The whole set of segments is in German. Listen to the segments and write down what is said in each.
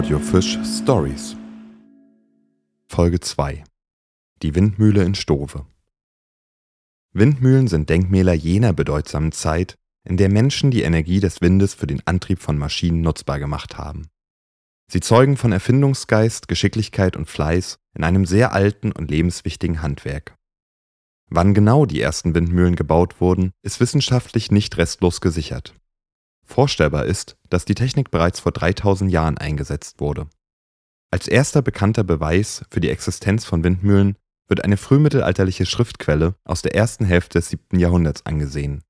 Audiofisch Stories Folge 2 Die Windmühle in Stove Windmühlen sind Denkmäler jener bedeutsamen Zeit, in der Menschen die Energie des Windes für den Antrieb von Maschinen nutzbar gemacht haben. Sie zeugen von Erfindungsgeist, Geschicklichkeit und Fleiß in einem sehr alten und lebenswichtigen Handwerk. Wann genau die ersten Windmühlen gebaut wurden, ist wissenschaftlich nicht restlos gesichert. Vorstellbar ist, dass die Technik bereits vor 3000 Jahren eingesetzt wurde. Als erster bekannter Beweis für die Existenz von Windmühlen wird eine frühmittelalterliche Schriftquelle aus der ersten Hälfte des 7. Jahrhunderts angesehen.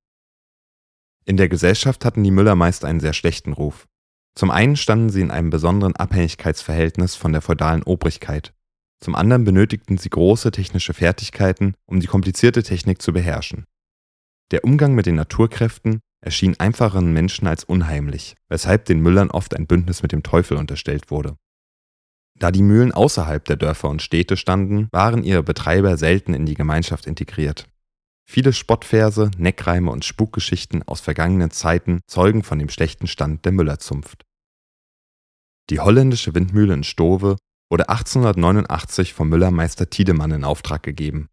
In der Gesellschaft hatten die Müller meist einen sehr schlechten Ruf. Zum einen standen sie in einem besonderen Abhängigkeitsverhältnis von der feudalen Obrigkeit, zum anderen benötigten sie große technische Fertigkeiten, um die komplizierte Technik zu beherrschen. Der Umgang mit den Naturkräften erschien einfacheren Menschen als unheimlich, weshalb den Müllern oft ein Bündnis mit dem Teufel unterstellt wurde. Da die Mühlen außerhalb der Dörfer und Städte standen, waren ihre Betreiber selten in die Gemeinschaft integriert. Viele Spottverse, Neckreime und Spukgeschichten aus vergangenen Zeiten zeugen von dem schlechten Stand der Müllerzunft. Die holländische Windmühle in Stove wurde 1889 vom Müllermeister Tiedemann in Auftrag gegeben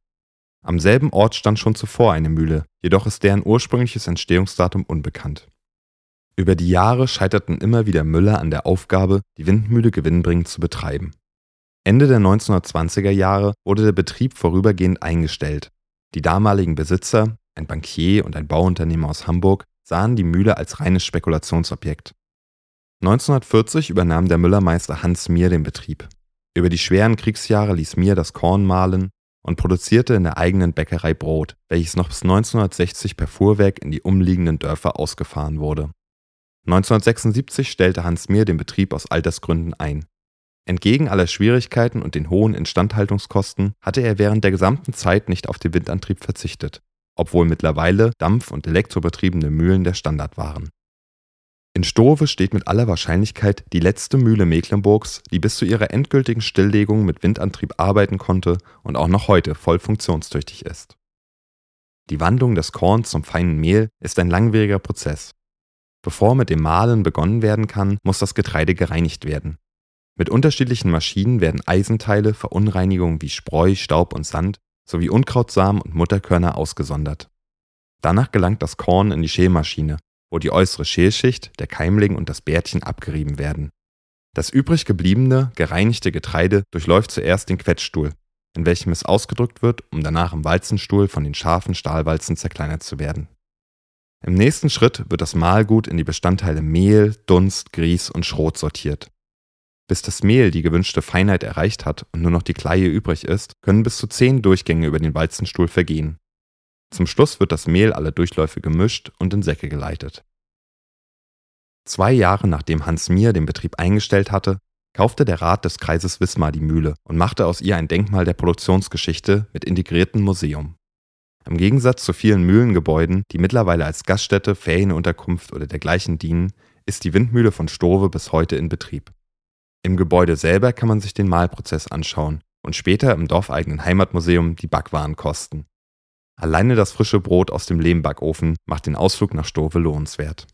am selben Ort stand schon zuvor eine Mühle, jedoch ist deren ursprüngliches Entstehungsdatum unbekannt. Über die Jahre scheiterten immer wieder Müller an der Aufgabe, die Windmühle gewinnbringend zu betreiben. Ende der 1920er Jahre wurde der Betrieb vorübergehend eingestellt. Die damaligen Besitzer, ein Bankier und ein Bauunternehmer aus Hamburg, sahen die Mühle als reines Spekulationsobjekt. 1940 übernahm der Müllermeister Hans Mier den Betrieb. Über die schweren Kriegsjahre ließ Mier das Korn mahlen und produzierte in der eigenen Bäckerei Brot, welches noch bis 1960 per Fuhrwerk in die umliegenden Dörfer ausgefahren wurde. 1976 stellte Hans Mier den Betrieb aus Altersgründen ein. Entgegen aller Schwierigkeiten und den hohen Instandhaltungskosten hatte er während der gesamten Zeit nicht auf den Windantrieb verzichtet, obwohl mittlerweile Dampf- und elektrobetriebene Mühlen der Standard waren in Stove steht mit aller Wahrscheinlichkeit die letzte Mühle Mecklenburgs, die bis zu ihrer endgültigen Stilllegung mit Windantrieb arbeiten konnte und auch noch heute voll funktionstüchtig ist. Die Wandlung des Korns zum feinen Mehl ist ein langwieriger Prozess. Bevor mit dem Mahlen begonnen werden kann, muss das Getreide gereinigt werden. Mit unterschiedlichen Maschinen werden Eisenteile, Verunreinigungen wie Spreu, Staub und Sand sowie Unkrautsamen und Mutterkörner ausgesondert. Danach gelangt das Korn in die Schälmaschine, wo die äußere Schälschicht, der Keimling und das Bärtchen abgerieben werden. Das übrig gebliebene, gereinigte Getreide durchläuft zuerst den Quetschstuhl, in welchem es ausgedrückt wird, um danach im Walzenstuhl von den scharfen Stahlwalzen zerkleinert zu werden. Im nächsten Schritt wird das Mahlgut in die Bestandteile Mehl, Dunst, Grieß und Schrot sortiert. Bis das Mehl die gewünschte Feinheit erreicht hat und nur noch die Kleie übrig ist, können bis zu zehn Durchgänge über den Walzenstuhl vergehen. Zum Schluss wird das Mehl aller Durchläufe gemischt und in Säcke geleitet. Zwei Jahre nachdem Hans Mier den Betrieb eingestellt hatte, kaufte der Rat des Kreises Wismar die Mühle und machte aus ihr ein Denkmal der Produktionsgeschichte mit integriertem Museum. Im Gegensatz zu vielen Mühlengebäuden, die mittlerweile als Gaststätte, Ferienunterkunft oder dergleichen dienen, ist die Windmühle von Stove bis heute in Betrieb. Im Gebäude selber kann man sich den Mahlprozess anschauen und später im dorfeigenen Heimatmuseum die Backwaren kosten. Alleine das frische Brot aus dem Lehmbackofen macht den Ausflug nach Stove lohnenswert